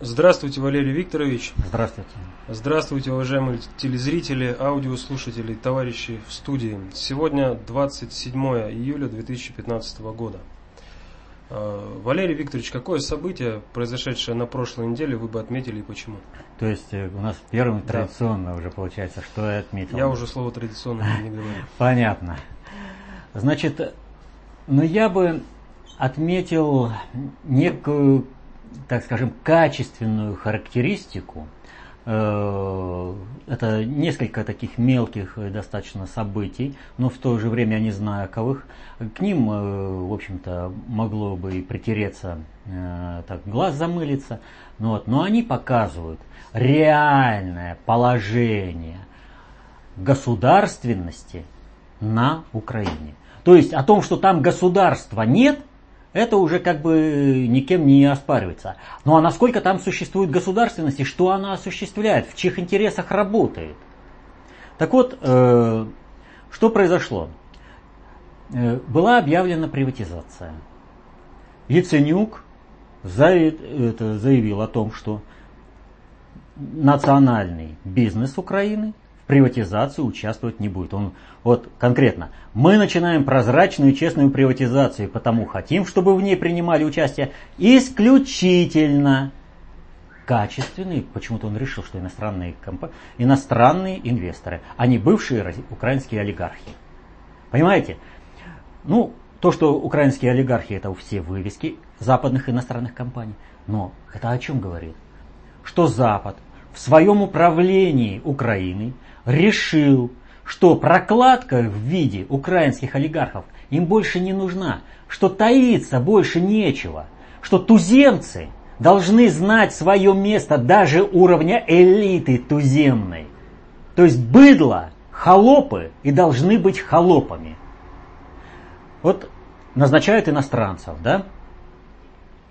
Здравствуйте, Валерий Викторович. Здравствуйте. Здравствуйте, уважаемые телезрители, аудиослушатели, товарищи в студии. Сегодня 27 июля 2015 года. А, Валерий Викторович, какое событие, произошедшее на прошлой неделе, вы бы отметили и почему? То есть э, у нас первым да. традиционно уже получается, что я отметил. Я уже слово традиционно не говорю. Понятно. Значит, ну я бы отметил некую, так скажем, качественную характеристику. Э, это несколько таких мелких достаточно событий, но в то же время я не знаковых. К ним, э, в общем-то, могло бы и притереться, э, так, глаз замылиться. Ну вот. Но они показывают реальное положение государственности на Украине. То есть о том, что там государства нет, это уже как бы никем не оспаривается. Ну а насколько там существует государственность и что она осуществляет, в чьих интересах работает. Так вот, э, что произошло? Э, была объявлена приватизация. Яценюк заявил о том, что национальный бизнес Украины приватизации участвовать не будет. Он вот конкретно. Мы начинаем прозрачную и честную приватизацию, потому хотим, чтобы в ней принимали участие исключительно качественные, почему-то он решил, что иностранные, компании, иностранные инвесторы, а не бывшие украинские олигархи. Понимаете? Ну, то, что украинские олигархи это все вывески западных иностранных компаний. Но это о чем говорит? Что Запад в своем управлении Украиной решил, что прокладка в виде украинских олигархов им больше не нужна, что таиться больше нечего, что туземцы должны знать свое место даже уровня элиты туземной. То есть быдло, холопы и должны быть холопами. Вот назначают иностранцев, да,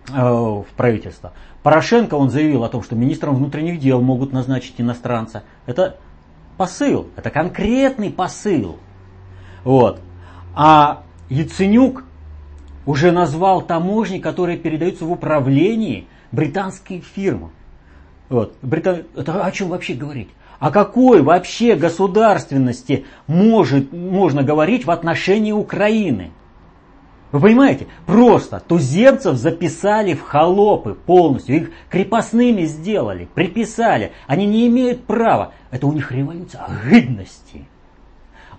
э, в правительство. Порошенко, он заявил о том, что министром внутренних дел могут назначить иностранца. Это посыл, это конкретный посыл. Вот. А Яценюк уже назвал таможни, которые передаются в управлении британские фирмы. Вот. Брита... Это о чем вообще говорить? О какой вообще государственности может, можно говорить в отношении Украины? Вы понимаете? Просто туземцев записали в холопы полностью, их крепостными сделали, приписали. Они не имеют права. Это у них революция гидности.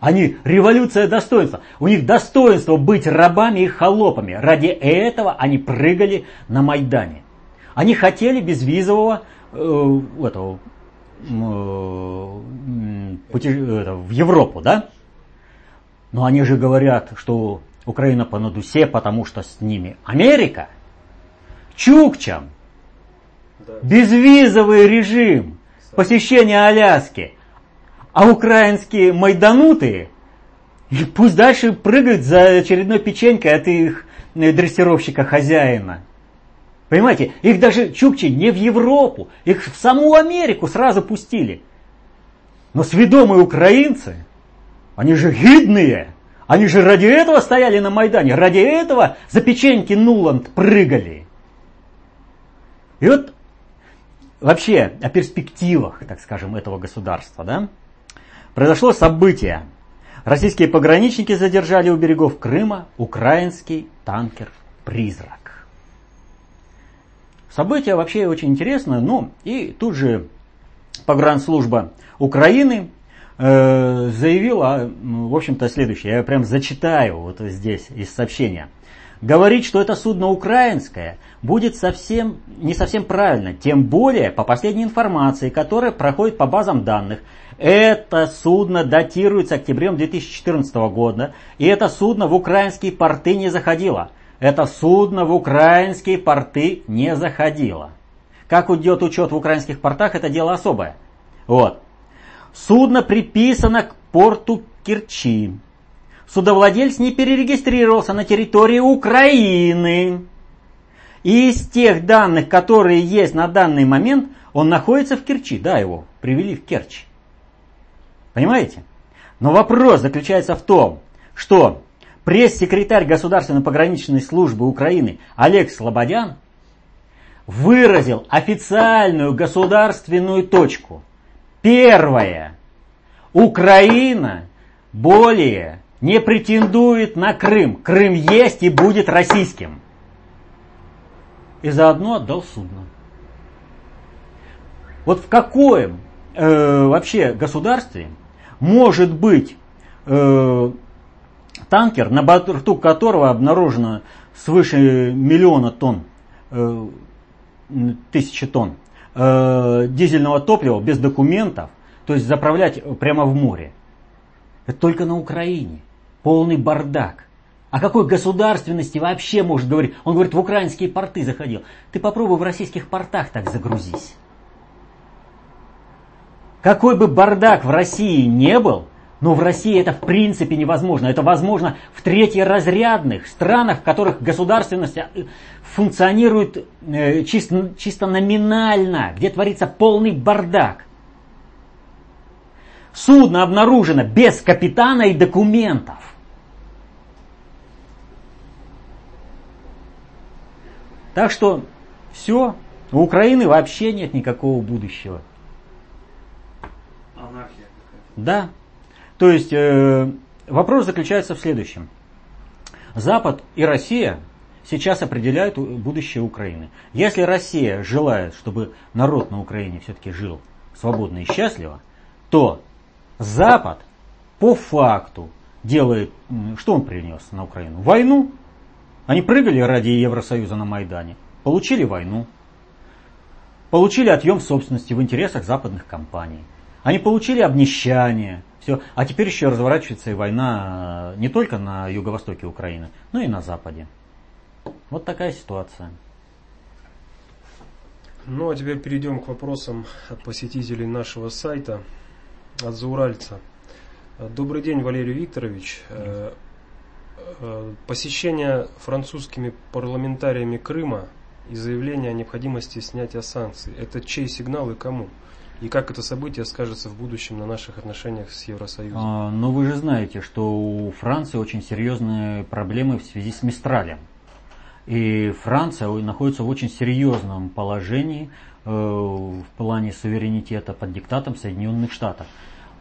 Они революция достоинства. У них достоинство быть рабами и холопами. Ради этого они прыгали на Майдане. Они хотели безвизового э, этого, э, пути, э, в Европу, да? Но они же говорят, что Украина по надусе, потому что с ними Америка, Чукчам, да. безвизовый режим, посещение Аляски, а украинские майданутые пусть дальше прыгают за очередной печенькой от их э, дрессировщика хозяина. Понимаете, их даже чукчи не в Европу, их в саму Америку сразу пустили. Но сведомые украинцы, они же гидные, они же ради этого стояли на Майдане, ради этого за печеньки Нуланд прыгали. И вот вообще о перспективах, так скажем, этого государства, да, произошло событие. Российские пограничники задержали у берегов Крыма украинский танкер «Призрак». Событие вообще очень интересное, ну и тут же погранслужба Украины заявила, в общем-то, следующее. Я прям зачитаю вот здесь из сообщения. Говорить, что это судно украинское, будет совсем, не совсем правильно. Тем более, по последней информации, которая проходит по базам данных, это судно датируется октябрем 2014 года, и это судно в украинские порты не заходило. Это судно в украинские порты не заходило. Как идет учет в украинских портах, это дело особое. Вот. Судно приписано к порту Керчи. Судовладелец не перерегистрировался на территории Украины. И из тех данных, которые есть на данный момент, он находится в Керчи. Да, его привели в Керчь. Понимаете? Но вопрос заключается в том, что пресс-секретарь Государственной пограничной службы Украины Олег Слободян выразил официальную государственную точку. Первое. Украина более не претендует на Крым. Крым есть и будет российским. И заодно отдал судно. Вот в какоем э, вообще государстве может быть э, танкер, на борту которого обнаружено свыше миллиона тонн, э, тысячи тонн э, дизельного топлива без документов, то есть заправлять прямо в море. Это только на Украине. Полный бардак. О какой государственности вообще может говорить? Он говорит, в украинские порты заходил. Ты попробуй в российских портах так загрузись. Какой бы бардак в России не был, но в России это в принципе невозможно. Это возможно в третьеразрядных странах, в которых государственность э, функционирует э, чисто, чисто номинально, где творится полный бардак. Судно обнаружено без капитана и документов. Так что все, у Украины вообще нет никакого будущего. Анархия какая-то. Да, то есть э, вопрос заключается в следующем. Запад и Россия сейчас определяют будущее Украины. Если Россия желает, чтобы народ на Украине все-таки жил свободно и счастливо, то Запад по факту делает, что он принес на Украину? Войну. Они прыгали ради Евросоюза на Майдане, получили войну, получили отъем собственности в интересах западных компаний. Они получили обнищание, все. А теперь еще разворачивается и война э, не только на юго-востоке Украины, но и на западе. Вот такая ситуация. Ну а теперь перейдем к вопросам от посетителей нашего сайта, от Зауральца. Добрый день, Валерий Викторович. Э, э, посещение французскими парламентариями Крыма и заявление о необходимости снятия санкций – это чей сигнал и кому? И как это событие скажется в будущем на наших отношениях с Евросоюзом? А, но вы же знаете, что у Франции очень серьезные проблемы в связи с Мистралем. И Франция находится в очень серьезном положении э, в плане суверенитета под диктатом Соединенных Штатов.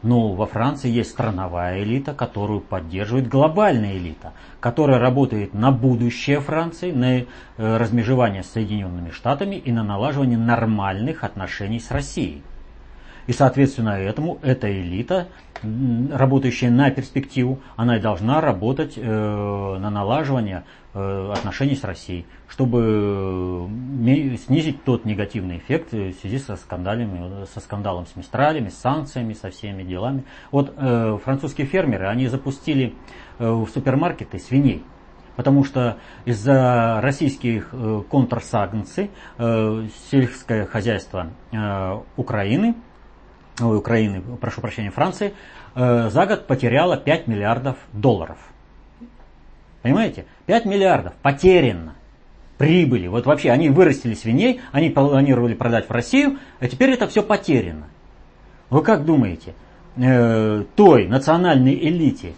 Но во Франции есть страновая элита, которую поддерживает глобальная элита, которая работает на будущее Франции, на э, размежевание с Соединенными Штатами и на налаживание нормальных отношений с Россией. И соответственно этому эта элита, работающая на перспективу, она и должна работать э, на налаживание э, отношений с Россией, чтобы э, снизить тот негативный эффект в связи со скандалами, со скандалом с Мистралями, с санкциями, со всеми делами. Вот э, французские фермеры, они запустили э, в супермаркеты свиней. Потому что из-за российских э, контрсанкций э, сельское хозяйство э, Украины ой, Украины, прошу прощения, Франции, э, за год потеряла 5 миллиардов долларов. Понимаете? 5 миллиардов потеряно прибыли. Вот вообще они вырастили свиней, они планировали продать в Россию, а теперь это все потеряно. Вы как думаете, э, той национальной элите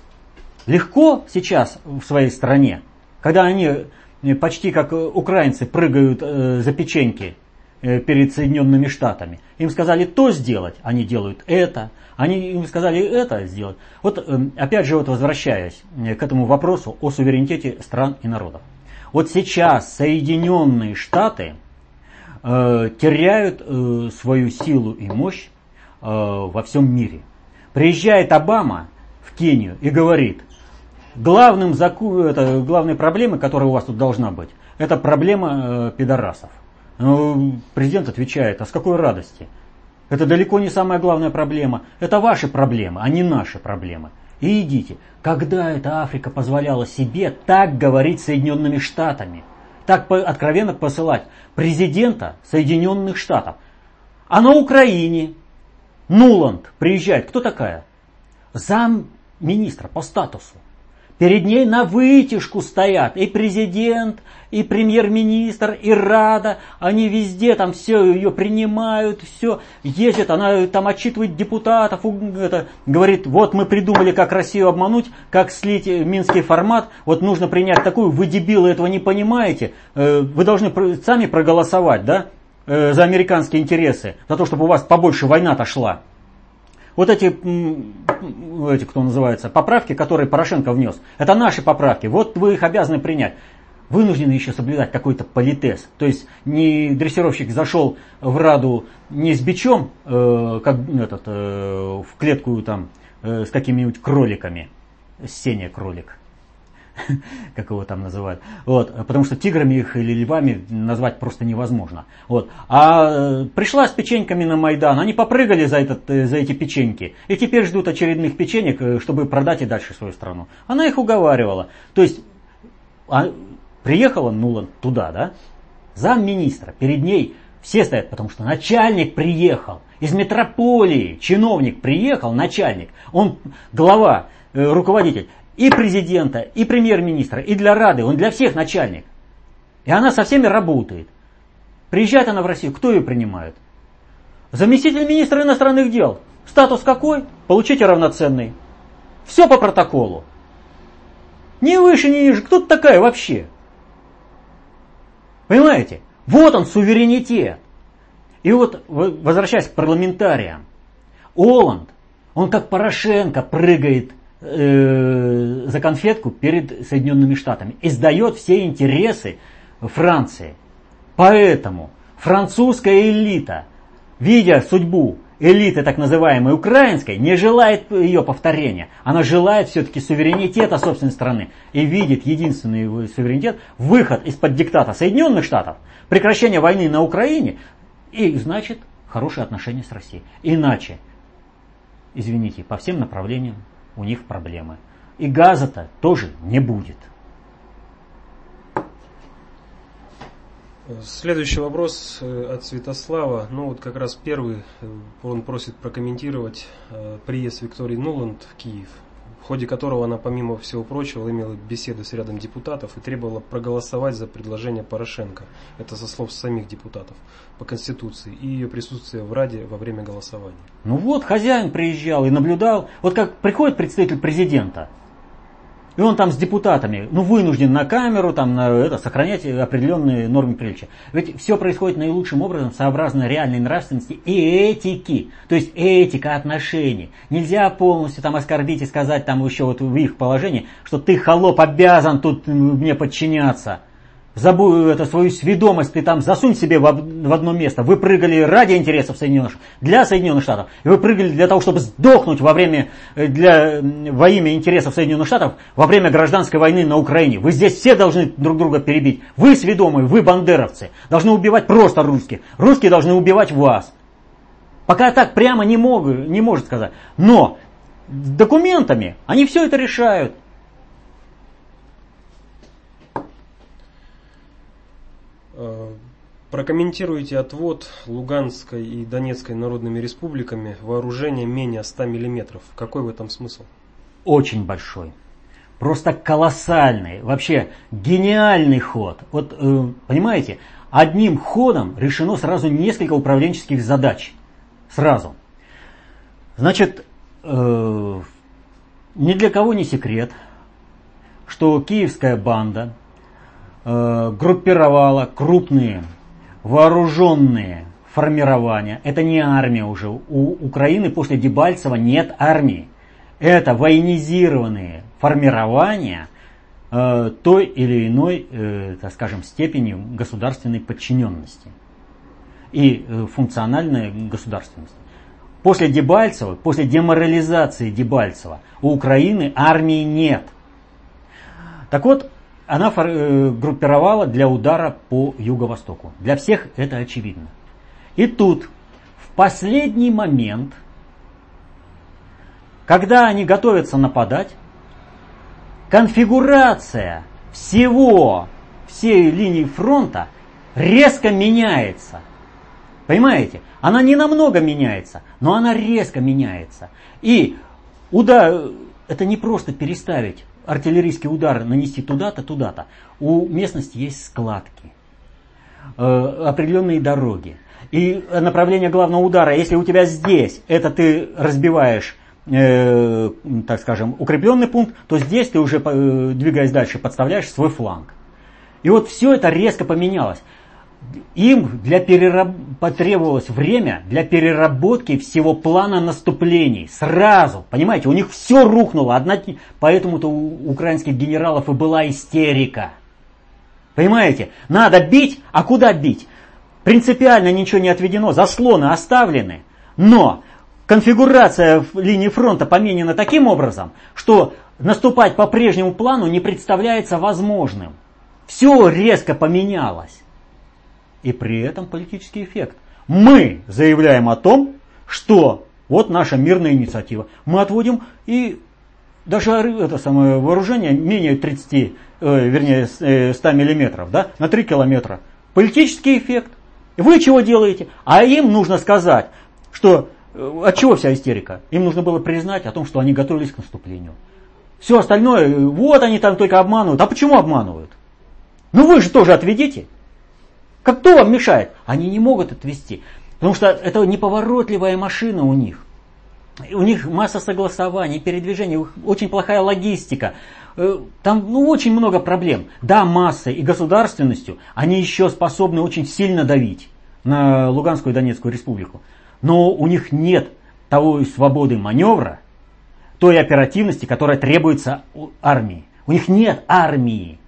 легко сейчас в своей стране, когда они э, почти как украинцы прыгают э, за печеньки Э, перед Соединенными Штатами. Им сказали то сделать, они делают это. Они им сказали это сделать. Вот эм, опять же, вот возвращаясь э, к этому вопросу о суверенитете стран и народов. Вот сейчас Соединенные Штаты э, теряют э, свою силу и мощь э, во всем мире. Приезжает Обама в Кению и говорит, главным заку... это, главной проблемой, которая у вас тут должна быть, это проблема э, пидорасов. Ну, президент отвечает, а с какой радости? Это далеко не самая главная проблема. Это ваши проблемы, а не наши проблемы. И идите. Когда эта Африка позволяла себе так говорить Соединенными Штатами? Так откровенно посылать президента Соединенных Штатов? А на Украине Нуланд приезжает. Кто такая? Зам министра по статусу. Перед ней на вытяжку стоят и президент, и премьер-министр, и Рада. Они везде там все ее принимают, все ездят. Она там отчитывает депутатов, это, говорит, вот мы придумали, как Россию обмануть, как слить минский формат. Вот нужно принять такую, вы дебилы этого не понимаете. Э, вы должны сами проголосовать, да, э, за американские интересы, за то, чтобы у вас побольше война-то шла. Вот эти, эти, кто называется, поправки, которые Порошенко внес, это наши поправки. Вот вы их обязаны принять. Вынуждены еще соблюдать какой-то политез. То есть не дрессировщик зашел в Раду не с бичом, э, как этот, э, в клетку там, э, с какими-нибудь кроликами. Сеня кролик. как его там называют. Вот, потому что тиграми их или львами назвать просто невозможно. Вот. А э, пришла с печеньками на Майдан, они попрыгали за, этот, э, за эти печеньки. И теперь ждут очередных печенек, э, чтобы продать и дальше свою страну. Она их уговаривала. То есть а, приехала Нуланд туда, да, замминистра, перед ней все стоят, потому что начальник приехал. Из метрополии чиновник приехал, начальник, он глава, руководитель и президента, и премьер-министра, и для Рады, он для всех начальник. И она со всеми работает. Приезжает она в Россию, кто ее принимает? Заместитель министра иностранных дел. Статус какой? Получите равноценный. Все по протоколу. Ни выше, ни ниже. Кто ты такая вообще? Понимаете? Вот он, суверенитет. И вот, возвращаясь к парламентариям, Оланд, он как Порошенко прыгает э, за конфетку перед Соединенными Штатами и сдает все интересы Франции. Поэтому французская элита, видя судьбу элиты так называемой украинской, не желает ее повторения. Она желает все-таки суверенитета собственной страны и видит единственный его суверенитет, выход из-под диктата Соединенных Штатов, прекращение войны на Украине и, значит, хорошие отношения с Россией. Иначе, извините, по всем направлениям у них проблемы. И газа-то тоже не будет. Следующий вопрос э, от Святослава. Ну вот как раз первый, э, он просит прокомментировать э, приезд Виктории Нуланд в Киев ходе которого она, помимо всего прочего, имела беседы с рядом депутатов и требовала проголосовать за предложение Порошенко. Это со слов самих депутатов по Конституции и ее присутствие в Раде во время голосования. Ну вот, хозяин приезжал и наблюдал. Вот как приходит представитель президента, и он там с депутатами, ну, вынужден на камеру, там, на это, сохранять определенные нормы приличия. Ведь все происходит наилучшим образом, сообразно реальной нравственности и этики. То есть этика отношений. Нельзя полностью там оскорбить и сказать там еще вот в их положении, что ты, холоп, обязан тут мне подчиняться забудь это, свою сведомость, ты там засунь себе в, в одно место. Вы прыгали ради интересов Соединенных для Соединенных Штатов. И вы прыгали для того, чтобы сдохнуть во время, э, для, во имя интересов Соединенных Штатов во время гражданской войны на Украине. Вы здесь все должны друг друга перебить. Вы сведомые, вы бандеровцы. Должны убивать просто русских. Русские должны убивать вас. Пока так прямо не, могу, не может сказать. Но документами они все это решают. Прокомментируйте отвод Луганской и Донецкой народными республиками вооружения менее 100 мм. Какой в этом смысл? Очень большой. Просто колоссальный, вообще гениальный ход. Вот, э, понимаете, одним ходом решено сразу несколько управленческих задач. Сразу. Значит, э, ни для кого не секрет, что киевская банда э, группировала крупные вооруженные формирования. Это не армия уже. У Украины после Дебальцева нет армии. Это военизированные формирования э, той или иной, э, так скажем, степени государственной подчиненности и э, функциональной государственности. После Дебальцева, после деморализации Дебальцева у Украины армии нет. Так вот, она э, группировала для удара по юго-востоку. Для всех это очевидно. И тут, в последний момент, когда они готовятся нападать, конфигурация всего, всей линии фронта резко меняется. Понимаете? Она не намного меняется, но она резко меняется. И удар, это не просто переставить артиллерийский удар нанести туда-то, туда-то. У местности есть складки, э, определенные дороги. И направление главного удара, если у тебя здесь, это ты разбиваешь э, так скажем, укрепленный пункт, то здесь ты уже, э, двигаясь дальше, подставляешь свой фланг. И вот все это резко поменялось. Им для перераб... потребовалось время для переработки всего плана наступлений. Сразу, понимаете, у них все рухнуло. Одна... Поэтому-то у украинских генералов и была истерика. Понимаете, надо бить, а куда бить? Принципиально ничего не отведено, заслоны оставлены. Но конфигурация линии фронта поменена таким образом, что наступать по прежнему плану не представляется возможным. Все резко поменялось. И при этом политический эффект. Мы заявляем о том, что вот наша мирная инициатива. Мы отводим и даже это самое вооружение менее 30, э, вернее 100 э, миллиметров, да, на 3 километра. Политический эффект. Вы чего делаете? А им нужно сказать, что э, от чего вся истерика? Им нужно было признать о том, что они готовились к наступлению. Все остальное, вот они там только обманывают. А почему обманывают? Ну вы же тоже отведите. Кто вам мешает? Они не могут отвести. Потому что это неповоротливая машина у них. У них масса согласований, передвижений, очень плохая логистика. Э, там ну, очень много проблем. Да, массой и государственностью они еще способны очень сильно давить на Луганскую и Донецкую республику. Но у них нет того свободы маневра, той оперативности, которая требуется армии. У них нет армии.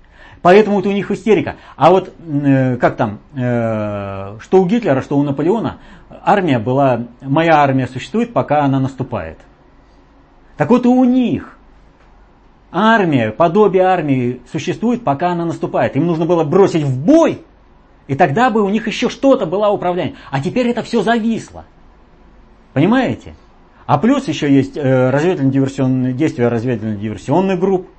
Поэтому это у них истерика. А вот э, как там, э, что у Гитлера, что у Наполеона, армия была, моя армия существует, пока она наступает. Так вот и у них армия, подобие армии существует, пока она наступает. Им нужно было бросить в бой, и тогда бы у них еще что-то было управление. А теперь это все зависло. Понимаете? А плюс еще есть э, разведывательно-диверсионные действия разведывательно-диверсионных групп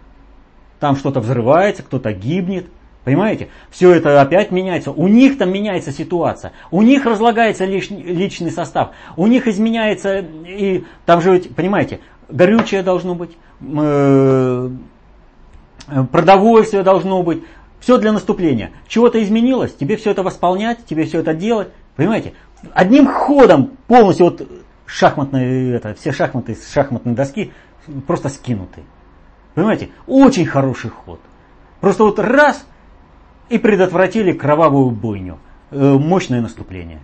там что-то взрывается, кто-то гибнет. Понимаете? Все это опять меняется. У них там меняется ситуация. У них разлагается личный состав. У них изменяется и там же понимаете, горючее должно быть, э, продовольствие должно быть. Все для наступления. Чего-то изменилось, тебе все это восполнять, тебе все это делать. Понимаете? Одним ходом полностью вот шахматные, это, все шахматы с шахматной доски просто скинуты. Понимаете, очень хороший ход. Просто вот раз и предотвратили кровавую бойню. Э, мощное наступление.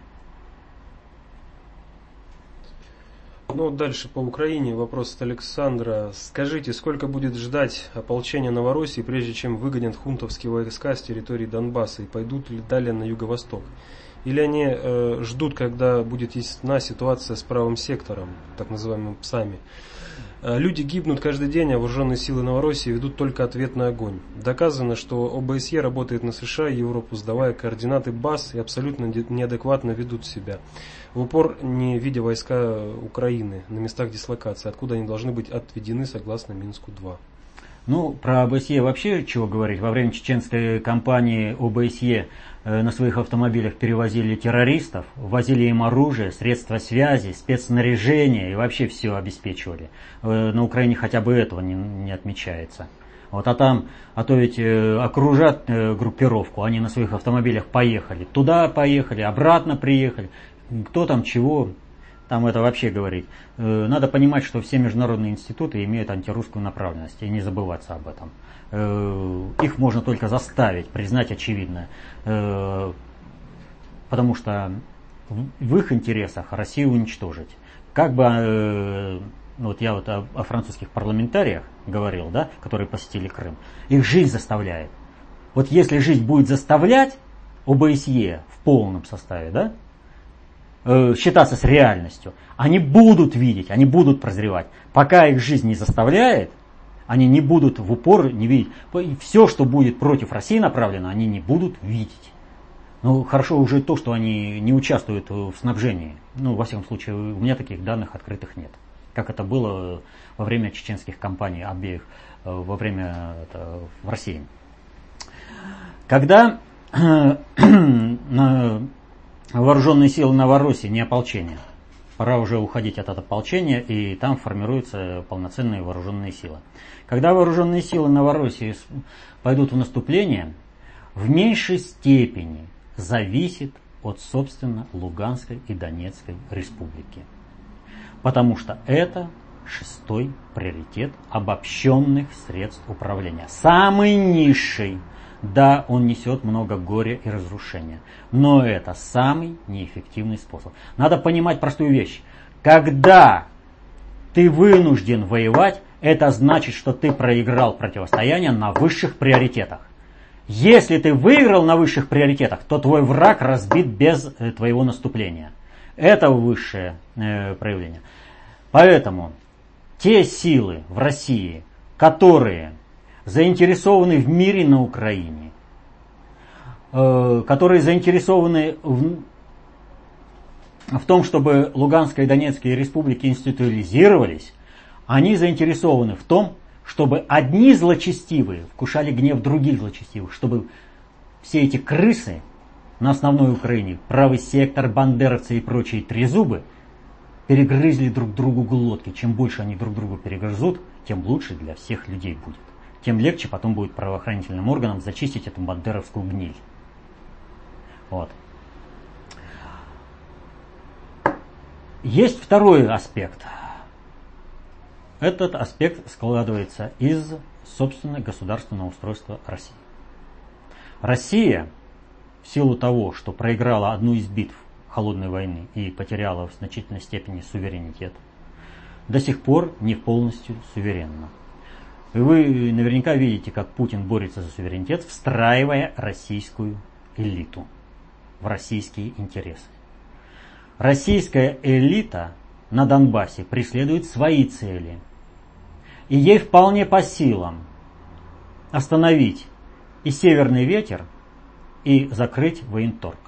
Ну, дальше по Украине вопрос от Александра. Скажите, сколько будет ждать ополчения Новороссии, прежде чем выгонят хунтовские войска с территории Донбасса и пойдут ли далее на юго-восток? Или они э, ждут, когда будет ясна ситуация с правым сектором, так называемым ПСАМи? Э, люди гибнут каждый день, а вооруженные силы Новороссии ведут только ответный огонь. Доказано, что ОБСЕ работает на США и Европу, сдавая координаты баз и абсолютно неадекватно ведут себя. В упор не видя войска Украины на местах дислокации, откуда они должны быть отведены согласно Минску-2. Ну, про ОБСЕ вообще чего говорить. Во время чеченской кампании ОБСЕ Э, на своих автомобилях перевозили террористов, возили им оружие, средства связи, спецснаряжение и вообще все обеспечивали. Э, на Украине хотя бы этого не, не отмечается. Вот, а там, а то ведь э, окружат э, группировку, они на своих автомобилях поехали, туда поехали, обратно приехали, кто там чего, там это вообще говорить. Э, надо понимать, что все международные институты имеют антирусскую направленность, и не забываться об этом. Э, их можно только заставить признать очевидное. Э, потому что в их интересах Россию уничтожить. Как бы, вот я вот о, о французских парламентариях говорил, да, которые посетили Крым, их жизнь заставляет. Вот если жизнь будет заставлять ОБСЕ в полном составе, да, считаться с реальностью, они будут видеть, они будут прозревать. Пока их жизнь не заставляет, они не будут в упор не видеть. Все, что будет против России направлено, они не будут видеть. Ну, хорошо уже то, что они не участвуют в снабжении. Ну, во всяком случае, у меня таких данных открытых нет. Как это было во время чеченских кампаний обеих, э, во время это, в России. Когда вооруженные силы Новороссии, не ополчение, пора уже уходить от этого ополчения, и там формируются полноценные вооруженные силы. Когда вооруженные силы Новороссии пойдут в наступление, в меньшей степени зависит от, собственно, Луганской и Донецкой республики. Потому что это шестой приоритет обобщенных средств управления. Самый низший. Да, он несет много горя и разрушения. Но это самый неэффективный способ. Надо понимать простую вещь. Когда ты вынужден воевать, это значит, что ты проиграл противостояние на высших приоритетах. Если ты выиграл на высших приоритетах, то твой враг разбит без э, твоего наступления. Это высшее э, проявление. Поэтому те силы в России, которые заинтересованы в мире на Украине, э, которые заинтересованы в, в том, чтобы Луганская и Донецкая республики институализировались, они заинтересованы в том, чтобы одни злочестивые вкушали гнев других злочестивых, чтобы все эти крысы на основной Украине, правый сектор, бандеровцы и прочие трезубы – перегрызли друг другу глотки. Чем больше они друг другу перегрызут, тем лучше для всех людей будет. Тем легче потом будет правоохранительным органам зачистить эту бандеровскую гниль. Вот. Есть второй аспект. Этот аспект складывается из, собственно, государственного устройства России. Россия, в силу того, что проиграла одну из битв холодной войны и потеряла в значительной степени суверенитет, до сих пор не полностью суверенна. И вы наверняка видите, как Путин борется за суверенитет, встраивая российскую элиту в российские интересы. Российская элита на Донбассе преследует свои цели. И ей вполне по силам остановить и северный ветер, и закрыть военторг.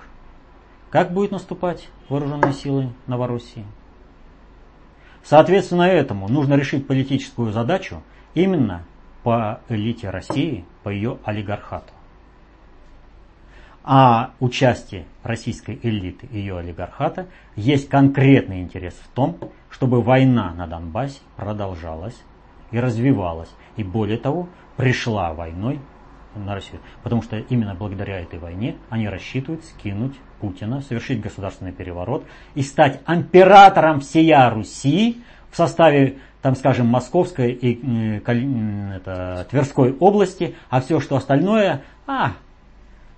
Как будет наступать вооруженные силы Новороссии? Соответственно этому нужно решить политическую задачу именно по элите России, по ее олигархату. А участие российской элиты и ее олигархата есть конкретный интерес в том, чтобы война на Донбассе продолжалась и развивалась. И более того, пришла войной на Россию. Потому что именно благодаря этой войне они рассчитывают скинуть Путина, совершить государственный переворот и стать императором всея Руси в составе, там, скажем, Московской и это, Тверской области, а все, что остальное, а,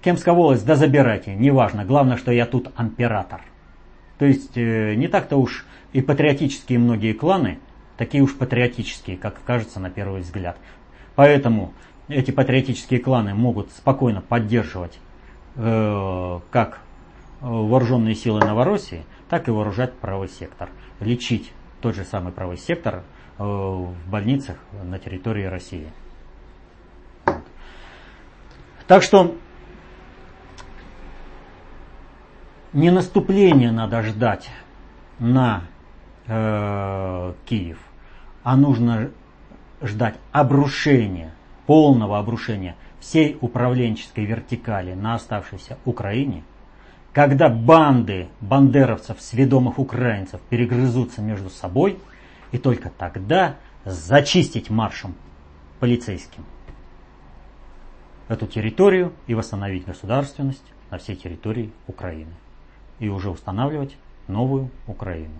Кемская волость, да забирайте, неважно, главное, что я тут император. То есть э, не так-то уж и патриотические многие кланы, такие уж патриотические, как кажется на первый взгляд. Поэтому эти патриотические кланы могут спокойно поддерживать э, как вооруженные силы Новороссии, так и вооружать правый сектор, лечить тот же самый правый сектор э, в больницах на территории России. Так что не наступление надо ждать на э, Киев, а нужно ждать обрушения полного обрушения всей управленческой вертикали на оставшейся Украине, когда банды бандеровцев, сведомых украинцев, перегрызутся между собой, и только тогда зачистить маршем полицейским эту территорию и восстановить государственность на всей территории Украины. И уже устанавливать новую Украину.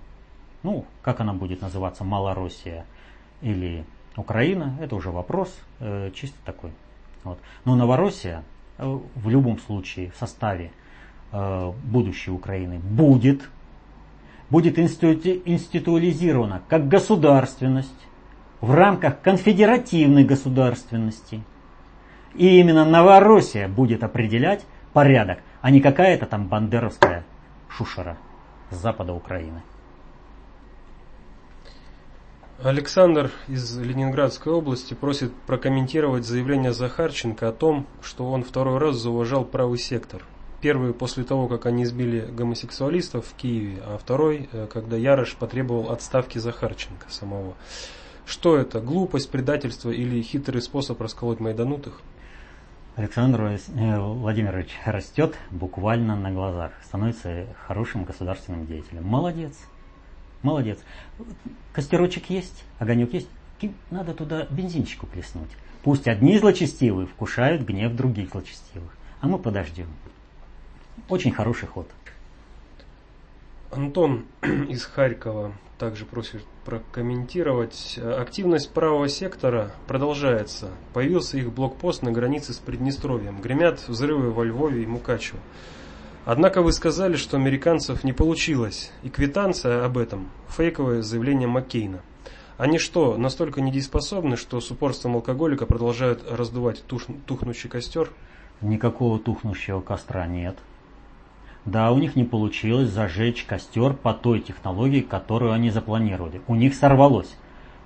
Ну, как она будет называться, Малороссия или Украина, это уже вопрос э, чисто такой. Вот. Но Новороссия э, в любом случае в составе э, будущей Украины будет, будет институ, институализирована как государственность в рамках конфедеративной государственности. И именно Новороссия будет определять порядок, а не какая-то там бандеровская шушера с запада Украины. Александр из Ленинградской области просит прокомментировать заявление Захарченко о том, что он второй раз зауважал правый сектор. Первый после того, как они избили гомосексуалистов в Киеве, а второй, э, когда Ярош потребовал отставки Захарченко самого. Что это? Глупость, предательство или хитрый способ расколоть майданутых? Александр э, Владимирович растет буквально на глазах, становится хорошим государственным деятелем. Молодец. Молодец. Костерочек есть, огонек есть. Надо туда бензинчику плеснуть. Пусть одни злочестивые вкушают гнев других злочестивых. А мы подождем. Очень хороший ход. Антон из Харькова также просит прокомментировать. Активность правого сектора продолжается. Появился их блокпост на границе с Приднестровьем. Гремят взрывы во Львове и Мукачево. Однако вы сказали, что американцев не получилось, и квитанция об этом – фейковое заявление Маккейна. Они что, настолько недееспособны, что с упорством алкоголика продолжают раздувать туш, тухнущий костер? Никакого тухнущего костра нет. Да, у них не получилось зажечь костер по той технологии, которую они запланировали. У них сорвалось.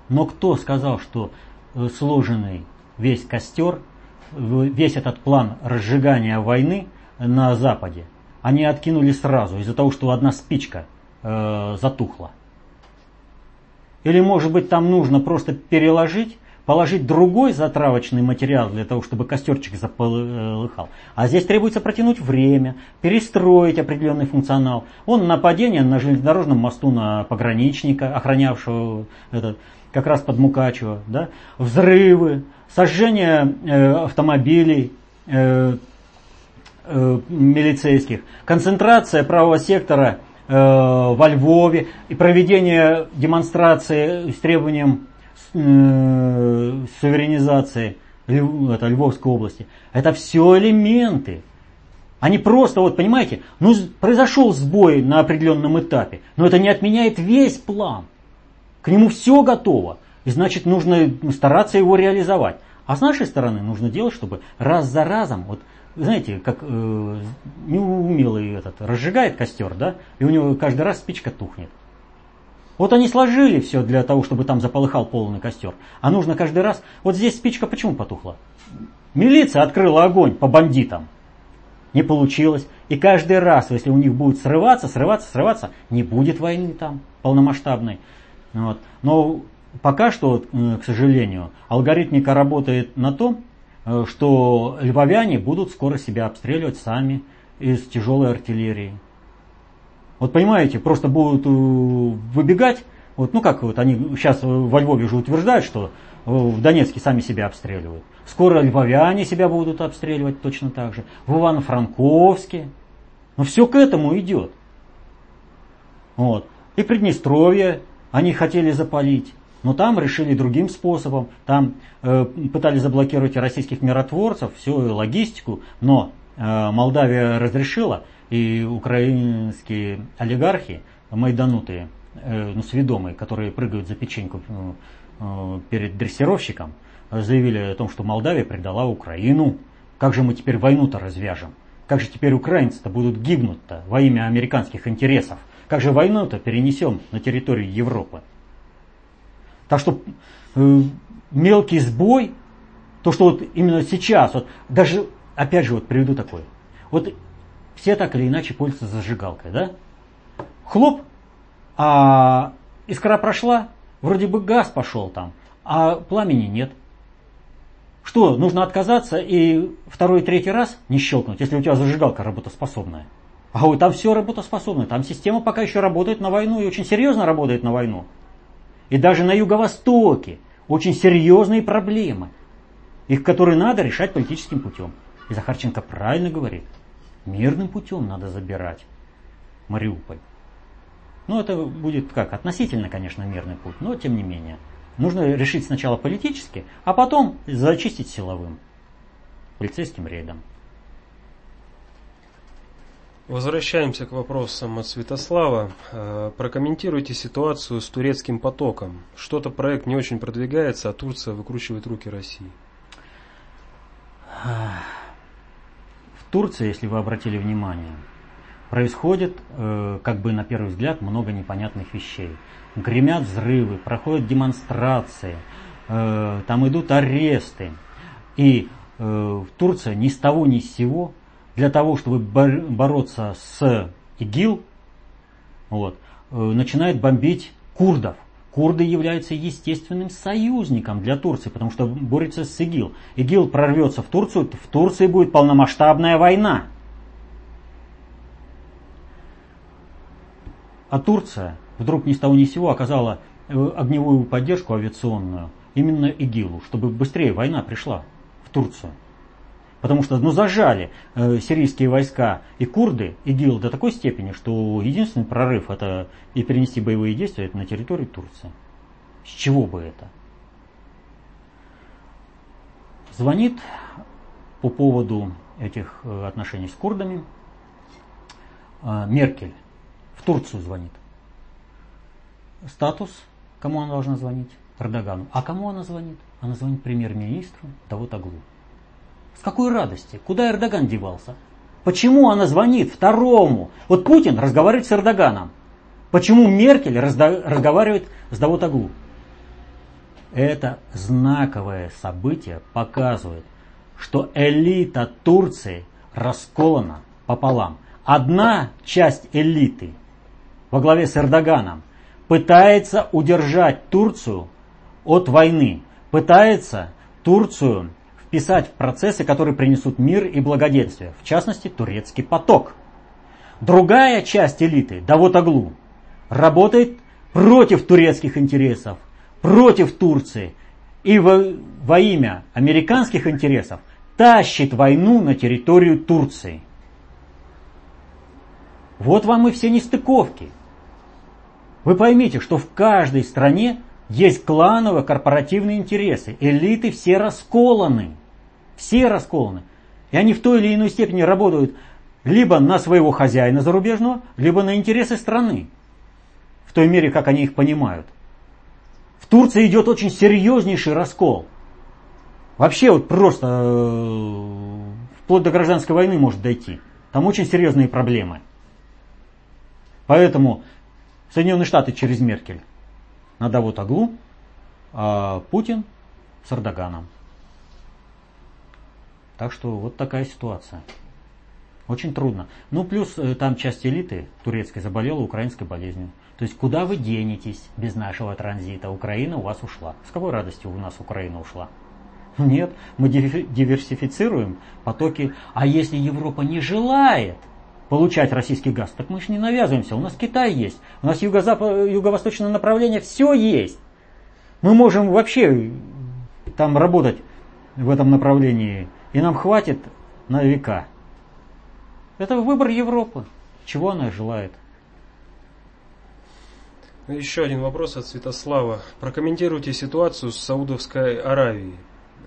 Но кто сказал, что э, сложенный весь костер, весь этот план разжигания войны на Западе, они откинули сразу из-за того, что одна спичка э, затухла? Или, может быть, там нужно просто переложить, положить другой затравочный материал для того, чтобы костерчик заполыхал. А здесь требуется протянуть время, перестроить определенный функционал. Он нападение на железнодорожном мосту на пограничника, охранявшего этот, как раз под Мукачево, да? взрывы, сожжение э, автомобилей, э, э, милицейских, концентрация правого сектора Э, во Львове и проведение демонстрации с требованием э, суверенизации это, Львовской области. Это все элементы. Они просто, вот понимаете, ну произошел сбой на определенном этапе, но это не отменяет весь план. К нему все готово. И значит нужно стараться его реализовать. А с нашей стороны нужно делать, чтобы раз за разом, вот знаете, как э, неумелый этот, разжигает костер, да, и у него каждый раз спичка тухнет. Вот они сложили все для того, чтобы там заполыхал полный костер. А нужно каждый раз... Вот здесь спичка почему потухла? Милиция открыла огонь по бандитам. Не получилось. И каждый раз, если у них будет срываться, срываться, срываться, не будет войны там полномасштабной. Вот. Но пока что, э, к сожалению, алгоритмика работает на том, Э, что львовяне будут скоро себя обстреливать сами из тяжелой артиллерии. Вот понимаете, просто будут э, выбегать, вот, ну как вот они сейчас во Львове же утверждают, что э, в Донецке сами себя обстреливают. Скоро львовяне себя будут обстреливать точно так же. В Ивано-Франковске. Но все к этому идет. Вот. И Приднестровье они хотели запалить. Но там решили другим способом. Там э, пытались заблокировать российских миротворцев, всю логистику, но э, Молдавия разрешила, и украинские олигархи, майданутые, э, ну, сведомые, которые прыгают за печеньку э, э, перед дрессировщиком, заявили о том, что Молдавия предала Украину. Как же мы теперь войну-то развяжем? Как же теперь украинцы-то будут гибнуть-то во имя американских интересов? Как же войну-то перенесем на территорию Европы? Так что э, мелкий сбой, то, что вот именно сейчас, вот даже, опять же, вот приведу такое. Вот все так или иначе пользуются зажигалкой, да? Хлоп, а искра прошла, вроде бы газ пошел там, а пламени нет. Что, нужно отказаться и второй, третий раз не щелкнуть, если у тебя зажигалка работоспособная? А вот там все работоспособно, там система пока еще работает на войну и очень серьезно работает на войну. И даже на Юго-Востоке очень серьезные проблемы, их которые надо решать политическим путем. И Захарченко правильно говорит, мирным путем надо забирать Мариуполь. Ну, это будет как, относительно, конечно, мирный путь, но тем не менее. Нужно решить сначала политически, а потом зачистить силовым, полицейским рейдом. Возвращаемся к вопросам от Святослава. Э, прокомментируйте ситуацию с турецким потоком. Что-то проект не очень продвигается, а Турция выкручивает руки России. Турции, если вы обратили внимание, происходит, э, как бы на первый взгляд, много непонятных вещей. Гремят взрывы, проходят демонстрации, э, там идут аресты. И Турция ни с того ни с сего для того, чтобы бороться с ИГИЛ, вот, э, начинает бомбить курдов. Курды являются естественным союзником для Турции, потому что борется с ИГИЛ. ИГИЛ прорвется в Турцию, в Турции будет полномасштабная война. А Турция вдруг ни с того ни с сего оказала э, огневую поддержку авиационную именно ИГИЛу, чтобы быстрее война пришла в Турцию. Потому что ну, зажали э, сирийские войска и курды ИГИЛ до такой степени, что единственный прорыв это и перенести боевые действия это на территорию Турции. С чего бы это? Звонит по поводу этих э, отношений с курдами э, Меркель в Турцию звонит. Статус, кому она должна звонить? Эрдогану. А кому она звонит? Она звонит премьер-министру Давутоглу. С какой радости? Куда Эрдоган девался? Почему она звонит второму? Вот Путин разговаривает с Эрдоганом. Почему Меркель разговаривает с Давутоглу? Это знаковое событие показывает, что элита Турции расколана пополам. Одна часть элиты во главе с Эрдоганом пытается удержать Турцию от войны, пытается Турцию вписать в процессы, которые принесут мир и благоденствие, в частности турецкий поток. Другая часть элиты, Давутоглу, работает против турецких интересов, против Турции и во, во имя американских интересов тащит войну на территорию Турции. Вот вам и все нестыковки. Вы поймите, что в каждой стране есть клановые корпоративные интересы. Элиты все расколаны. Все расколаны. И они в той или иной степени работают либо на своего хозяина зарубежного, либо на интересы страны. В той мере, как они их понимают. В Турции идет очень серьезнейший раскол. Вообще вот просто э, вплоть до гражданской войны может дойти. Там очень серьезные проблемы. Поэтому Соединенные Штаты через Меркель на Давут Аглу, а Путин с Эрдоганом. Так что вот такая ситуация. Очень трудно. Ну, плюс э, там часть элиты турецкой заболела украинской болезнью. То есть, куда вы денетесь без нашего транзита? Украина у вас ушла. С какой радостью у нас Украина ушла? Нет, мы диверсифицируем потоки. А если Европа не желает получать российский газ, так мы же не навязываемся. У нас Китай есть, у нас юго-восточное направление, все есть. Мы можем вообще там работать в этом направлении, и нам хватит на века. Это выбор Европы. Чего она желает? Еще один вопрос от Святослава. Прокомментируйте ситуацию с Саудовской Аравией.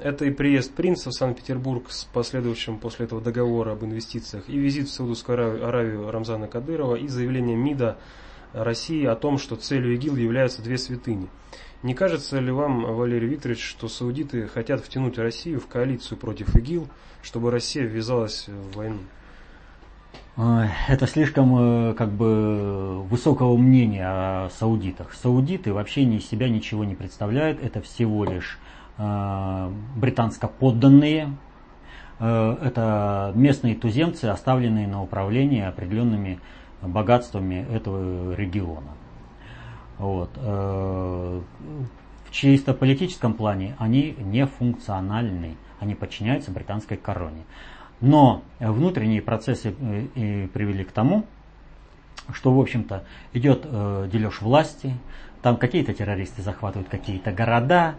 Это и приезд принца в Санкт-Петербург с последующим после этого договора об инвестициях, и визит в Саудовскую Аравию Рамзана Кадырова, и заявление МИДа России о том, что целью ИГИЛ являются две святыни. Не кажется ли вам, Валерий Викторович, что саудиты хотят втянуть Россию в коалицию против ИГИЛ, чтобы Россия ввязалась в войну? Это слишком э, как бы высокого мнения о саудитах. Саудиты вообще ни себя ничего не представляют. Это всего лишь британско-подданные. Э, это местные туземцы, оставленные на управление определенными богатствами этого региона. Вот. В чисто политическом плане они не функциональны. Они подчиняются британской короне. Но внутренние процессы э, привели к тому, что, в общем-то, идет э, дележ власти, там какие-то террористы захватывают какие-то города,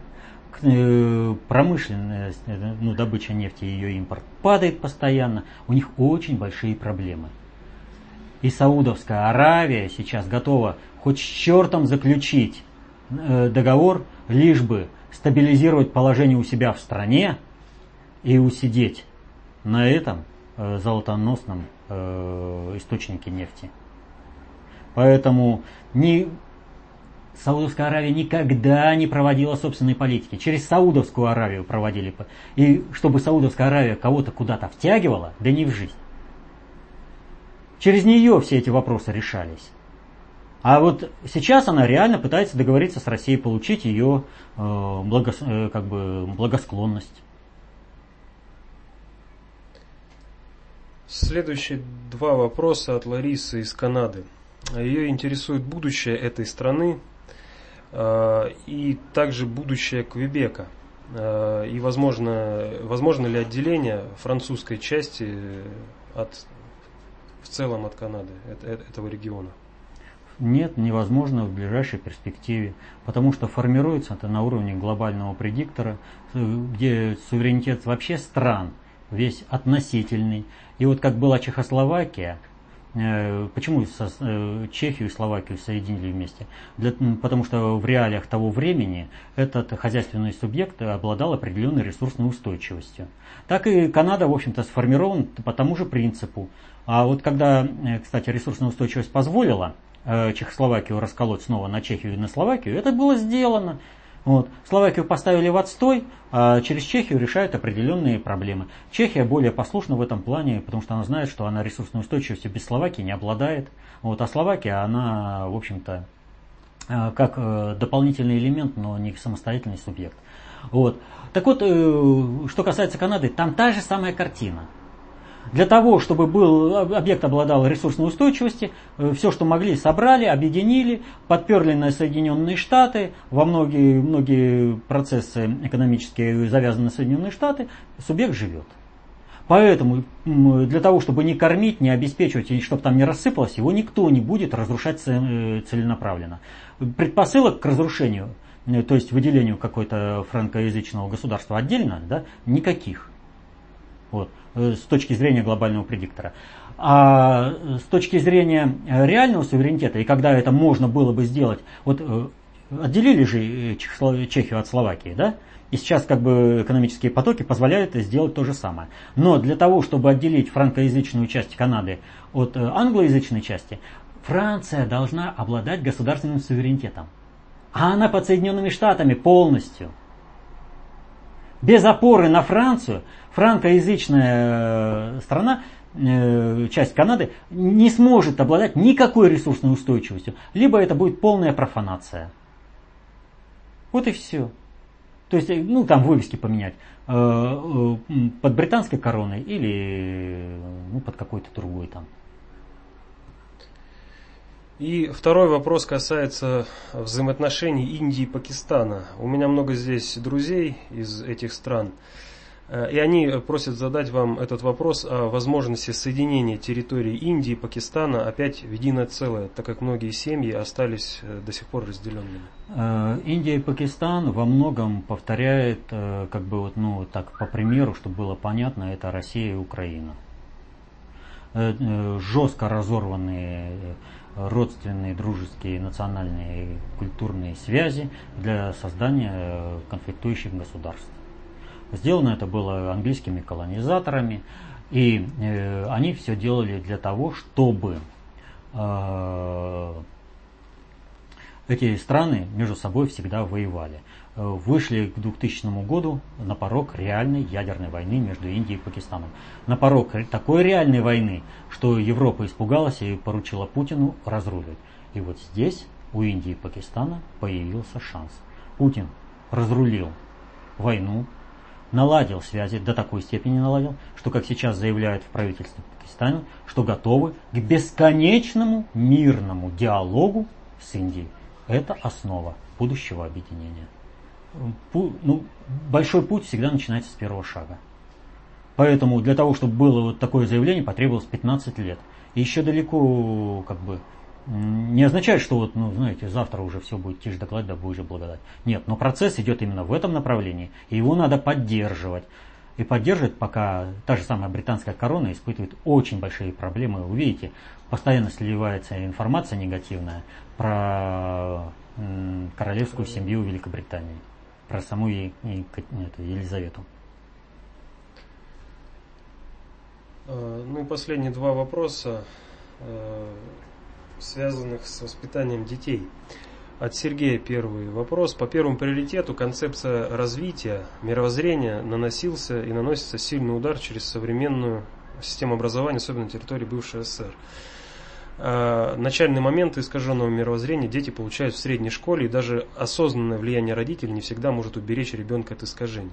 э, промышленность, ну, добыча нефти и ее импорт падает постоянно, у них очень большие проблемы. И Саудовская Аравия сейчас готова хоть с чертом заключить договор, лишь бы стабилизировать положение у себя в стране и усидеть на этом э, золотоносном э, источнике нефти. Поэтому ни Саудовская Аравия никогда не проводила собственной политики. Через Саудовскую Аравию проводили. И чтобы Саудовская Аравия кого-то куда-то втягивала, да не в жизнь. Через нее все эти вопросы решались. А вот сейчас она реально пытается договориться с Россией, получить ее э, благос, э, как бы благосклонность. Следующие два вопроса от Ларисы из Канады. Ее интересует будущее этой страны и также будущее Квебека. Э, и возможно, возможно ли отделение французской части от, в целом от Канады, этого региона? Нет, невозможно в ближайшей перспективе, потому что формируется это на уровне глобального предиктора, где суверенитет вообще стран весь относительный. И вот как была Чехословакия, э, Почему э, Чехию и Словакию соединили вместе? Для, потому что в реалиях того времени этот хозяйственный субъект обладал определенной ресурсной устойчивостью. Так и Канада, в общем-то, сформирован по тому же принципу. А вот когда, э, кстати, ресурсная устойчивость позволила Чехословакию расколоть снова на Чехию и на Словакию, это было сделано. Вот. Словакию поставили в отстой, а через Чехию решают определенные проблемы. Чехия более послушна в этом плане, потому что она знает, что она ресурсной устойчивостью без Словакии не обладает. Вот. А Словакия, она, в общем-то, э, как э, дополнительный элемент, но не самостоятельный субъект. Вот. Так вот, э, что касается Канады, там та же самая картина. Для того, чтобы был, объект обладал ресурсной устойчивостью, э, все, что могли, собрали, объединили, подперли на Соединенные Штаты, во многие, многие процессы экономические завязаны на Соединенные Штаты, субъект живет. Поэтому для того, чтобы не кормить, не обеспечивать, чтобы там не рассыпалось, его никто не будет разрушать э, целенаправленно. Предпосылок к разрушению, э, то есть выделению какой-то франкоязычного государства отдельно, да, никаких. Вот. Э, с точки зрения глобального предиктора. А с точки зрения э, реального суверенитета, и когда это можно было бы сделать, вот э, отделили же Чехию от Словакии, да? И сейчас как бы экономические потоки позволяют сделать то же самое. Но для того, чтобы отделить франкоязычную часть Канады от англоязычной части, Франция должна обладать государственным суверенитетом. А она под Соединенными Штатами полностью. Без опоры на Францию франкоязычная э, страна, э, часть Канады, не сможет обладать никакой ресурсной устойчивостью. Либо это будет полная профанация. Вот и все. То есть, э, ну, там вывески поменять. Под британской короной или ну, под какой-то другой там. И второй вопрос касается взаимоотношений Индии и Пакистана. У меня много здесь друзей из этих стран. Э, и они просят задать вам этот вопрос о возможности соединения территории Индии и Пакистана опять в единое целое, так как многие семьи остались э, до сих пор разделенными. Э, Индия и Пакистан во многом повторяет, как бы вот, ну, так по примеру, чтобы было понятно, это Россия и Украина. Жестко разорванные родственные, дружеские, национальные, культурные связи для создания конфликтующих государств. Сделано это было английскими колонизаторами, и э, они все делали для того, чтобы э, эти страны между собой всегда воевали. Э, вышли к 2000 году на порог реальной ядерной войны между Индией и Пакистаном. На порог такой реальной войны, что Европа испугалась и поручила Путину разруливать. И вот здесь у Индии и Пакистана появился шанс. Путин разрулил войну, наладил связи, до такой степени наладил, что, как сейчас заявляют в правительстве Пакистана, что готовы к бесконечному мирному диалогу с Индией. Это основа будущего объединения. Пу, ну, большой путь всегда начинается с первого шага. Поэтому для того, чтобы было вот такое заявление, потребовалось 15 лет. И еще далеко как бы не означает, что вот, ну, знаете, завтра уже все будет тише докладать, да будет же благодать. Нет, но процесс идет именно в этом направлении, и его надо поддерживать. И поддерживать, пока та же самая британская корона испытывает очень большие проблемы. Вы видите, постоянно сливается информация негативная про королевскую семью Великобритании, про саму и, и, эту, Елизавету. А, ну и последние два вопроса а, связанных с воспитанием детей. От Сергея первый вопрос. По первому приоритету концепция развития мировоззрения наносился и наносится сильный удар через современную систему образования, особенно на территории бывшей СССР. А, начальные моменты искаженного мировоззрения дети получают в средней школе, и даже осознанное влияние родителей не всегда может уберечь ребенка от искажений.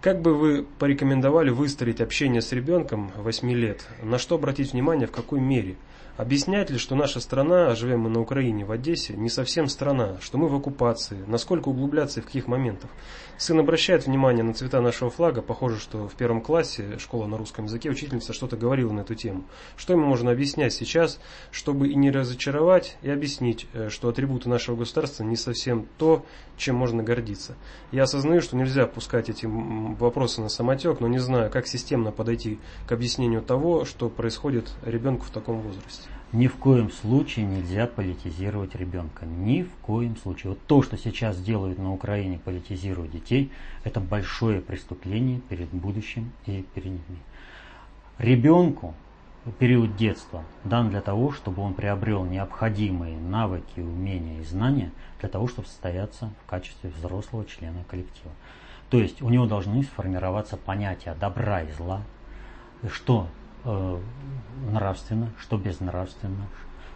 Как бы вы порекомендовали выстроить общение с ребенком 8 лет? На что обратить внимание, в какой мере? Объяснять ли, что наша страна, а живем мы на Украине, в Одессе, не совсем страна, что мы в оккупации, насколько углубляться и в каких моментах? Сын обращает внимание на цвета нашего флага, похоже, что в первом классе, школа на русском языке, учительница что-то говорила на эту тему. Что ему можно объяснять сейчас, чтобы и не разочаровать, и объяснить, э, что атрибуты нашего государства не совсем то, чем можно гордиться. Я осознаю, что нельзя опускать эти вопросы на самотек, но не знаю, как системно подойти к объяснению того, что происходит ребенку в таком возрасте. Ни в коем случае нельзя политизировать ребенка. Ни в коем случае. Вот то, что сейчас делают на Украине, политизируют детей, это большое преступление перед будущим и перед ними. Ребенку период детства дан для того, чтобы он приобрел необходимые навыки, умения и знания для того, чтобы состояться в качестве взрослого члена коллектива. То есть у него должны сформироваться понятия добра и зла, что э, нравственно, что безнравственно,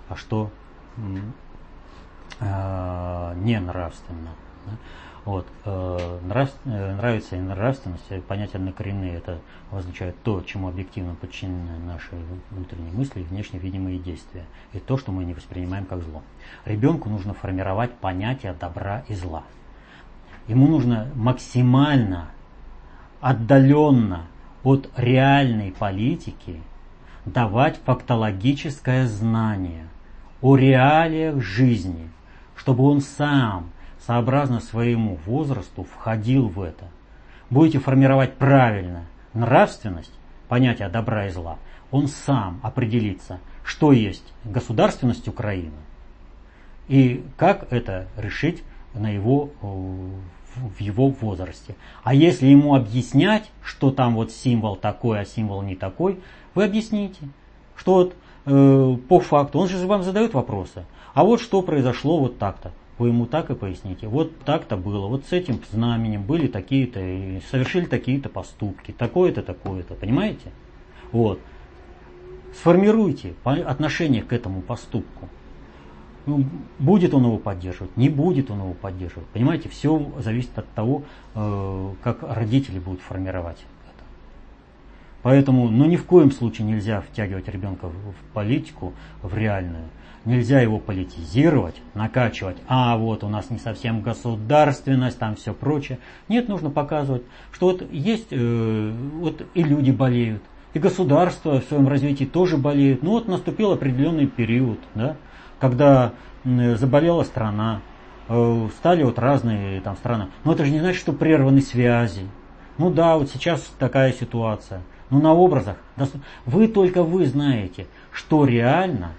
а что э, ненравственно. Да? Вот, э, нрав, э, нравится и нравственность, понятия однокоренные, это означает то, чему объективно подчинены наши внутренние мысли и внешне видимые действия, и то, что мы не воспринимаем как зло. Ребенку нужно формировать понятие добра и зла. Ему нужно максимально отдаленно от реальной политики давать фактологическое знание о реалиях жизни, чтобы он сам, сообразно своему возрасту, входил в это. Будете формировать правильно нравственность, понятие добра и зла, он сам определится, что есть государственность Украины и как это решить на его в его возрасте. А если ему объяснять, что там вот символ такой, а символ не такой, вы объясните, что вот э, по факту, он же вам задает вопросы, а вот что произошло вот так-то. Вы ему так и поясните. Вот так-то было, вот с этим знаменем были такие-то, совершили такие-то поступки, такое-то, такое-то, понимаете? Вот. Сформируйте отношение к этому поступку. Ну, будет он его поддерживать, не будет он его поддерживать. Понимаете, все зависит от того, э, как родители будут формировать это. Поэтому, ну ни в коем случае нельзя втягивать ребенка в политику, в реальную. Нельзя его политизировать, накачивать, а вот у нас не совсем государственность, там все прочее. Нет, нужно показывать, что вот есть, э, вот и люди болеют, и государство в своем развитии тоже болеет. Ну вот наступил определенный период, да, когда заболела страна, э, стали вот разные там страны. Но это же не значит, что прерваны связи. Ну да, вот сейчас такая ситуация. Ну на образах. Вы только вы знаете, что реально,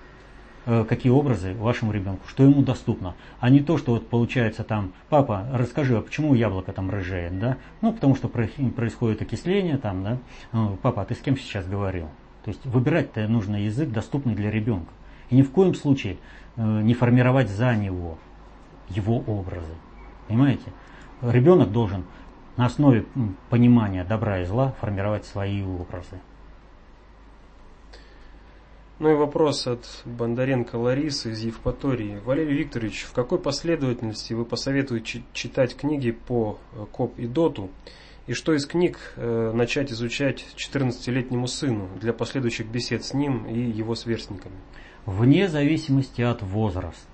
э, какие образы вашему ребенку, что ему доступно. А не то, что вот получается там, папа, расскажи, а почему яблоко там рыжеет, да? Ну, потому что происходит окисление там, да? Ну, папа, а ты с кем сейчас говорил? То есть выбирать-то нужно язык, доступный для ребенка. И ни в коем случае э, не формировать за него его образы. Понимаете? Ребенок должен на основе понимания добра и зла формировать свои образы. Ну и вопрос от Бондаренко Ларисы из Евпатории. Валерий Викторович, в какой последовательности вы посоветуете читать книги по э, КОП и ДОТу? И что из книг э, начать изучать 14-летнему сыну для последующих бесед с ним и его сверстниками? Вне зависимости от возраста.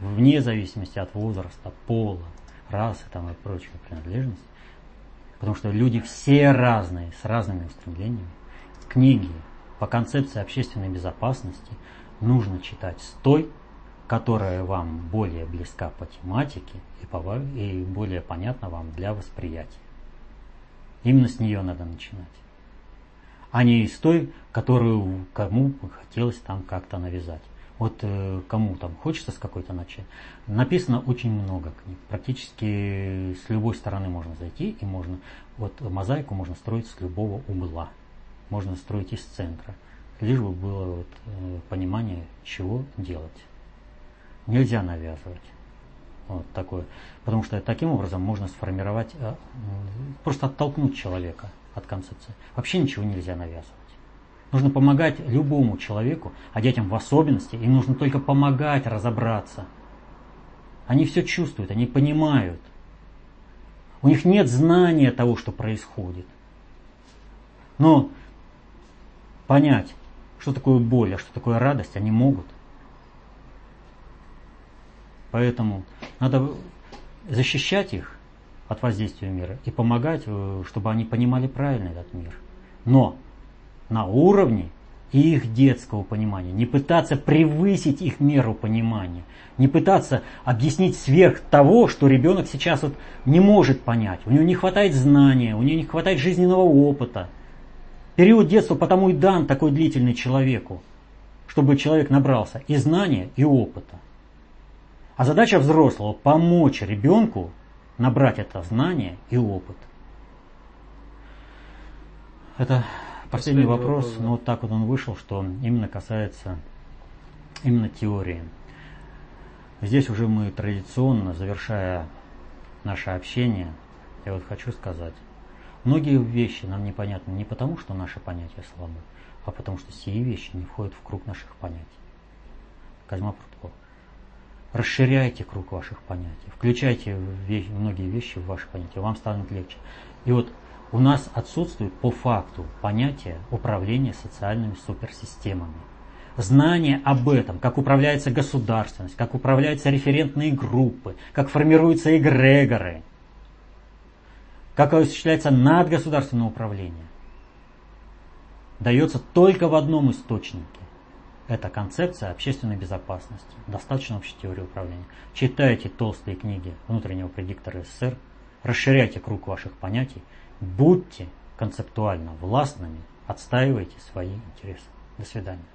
Вне зависимости от возраста, пола, расы там и прочей принадлежности. Потому что люди все разные, с разными устремлениями. Книги по концепции общественной безопасности нужно читать с той, которая вам более близка по тематике и более понятна вам для восприятия. Именно с нее надо начинать а не из той, которую кому хотелось там как-то навязать. Вот э, кому там хочется с какой-то начать. Написано очень много книг. Практически с любой стороны можно зайти и можно, вот мозаику можно строить с любого угла. Можно строить из центра. Лишь бы было вот, э, понимание, чего делать. Нельзя навязывать. Вот такое. Потому что таким образом можно сформировать, э, просто оттолкнуть человека от концепции. Вообще ничего нельзя навязывать. Нужно помогать любому человеку, а детям в особенности, им нужно только помогать разобраться. Они все чувствуют, они понимают. У них нет знания того, что происходит. Но понять, что такое боль, а что такое радость, они могут. Поэтому надо защищать их от воздействия мира и помогать, э, чтобы они понимали правильно этот мир. Но на уровне их детского понимания, не пытаться превысить их меру понимания, не пытаться объяснить сверх того, что ребенок сейчас вот не может понять. У него не хватает знания, у него не хватает жизненного опыта. Период детства потому и дан такой длительный человеку, чтобы человек набрался и знания, и опыта. А задача взрослого – помочь ребенку набрать это знание и опыт. Это последний, последний вопрос, вопрос да. но вот так вот он вышел, что именно касается именно теории. Здесь уже мы традиционно, завершая наше общение, я вот хочу сказать, многие вещи нам непонятны не потому, что наши понятия слабы, а потому что сие вещи не входят в круг наших понятий. Козьма Прутков. Расширяйте круг ваших понятий, включайте вещи, многие вещи в ваши понятия, вам станет легче. И вот у нас отсутствует по факту понятие управления социальными суперсистемами. Знание об этом, как управляется государственность, как управляются референтные группы, как формируются эгрегоры, как осуществляется надгосударственное управление, дается только в одном источнике. Это концепция общественной безопасности. Достаточно общей теории управления. Читайте толстые книги внутреннего предиктора СССР, расширяйте круг ваших понятий, Будьте концептуально властными, отстаивайте свои интересы. До свидания.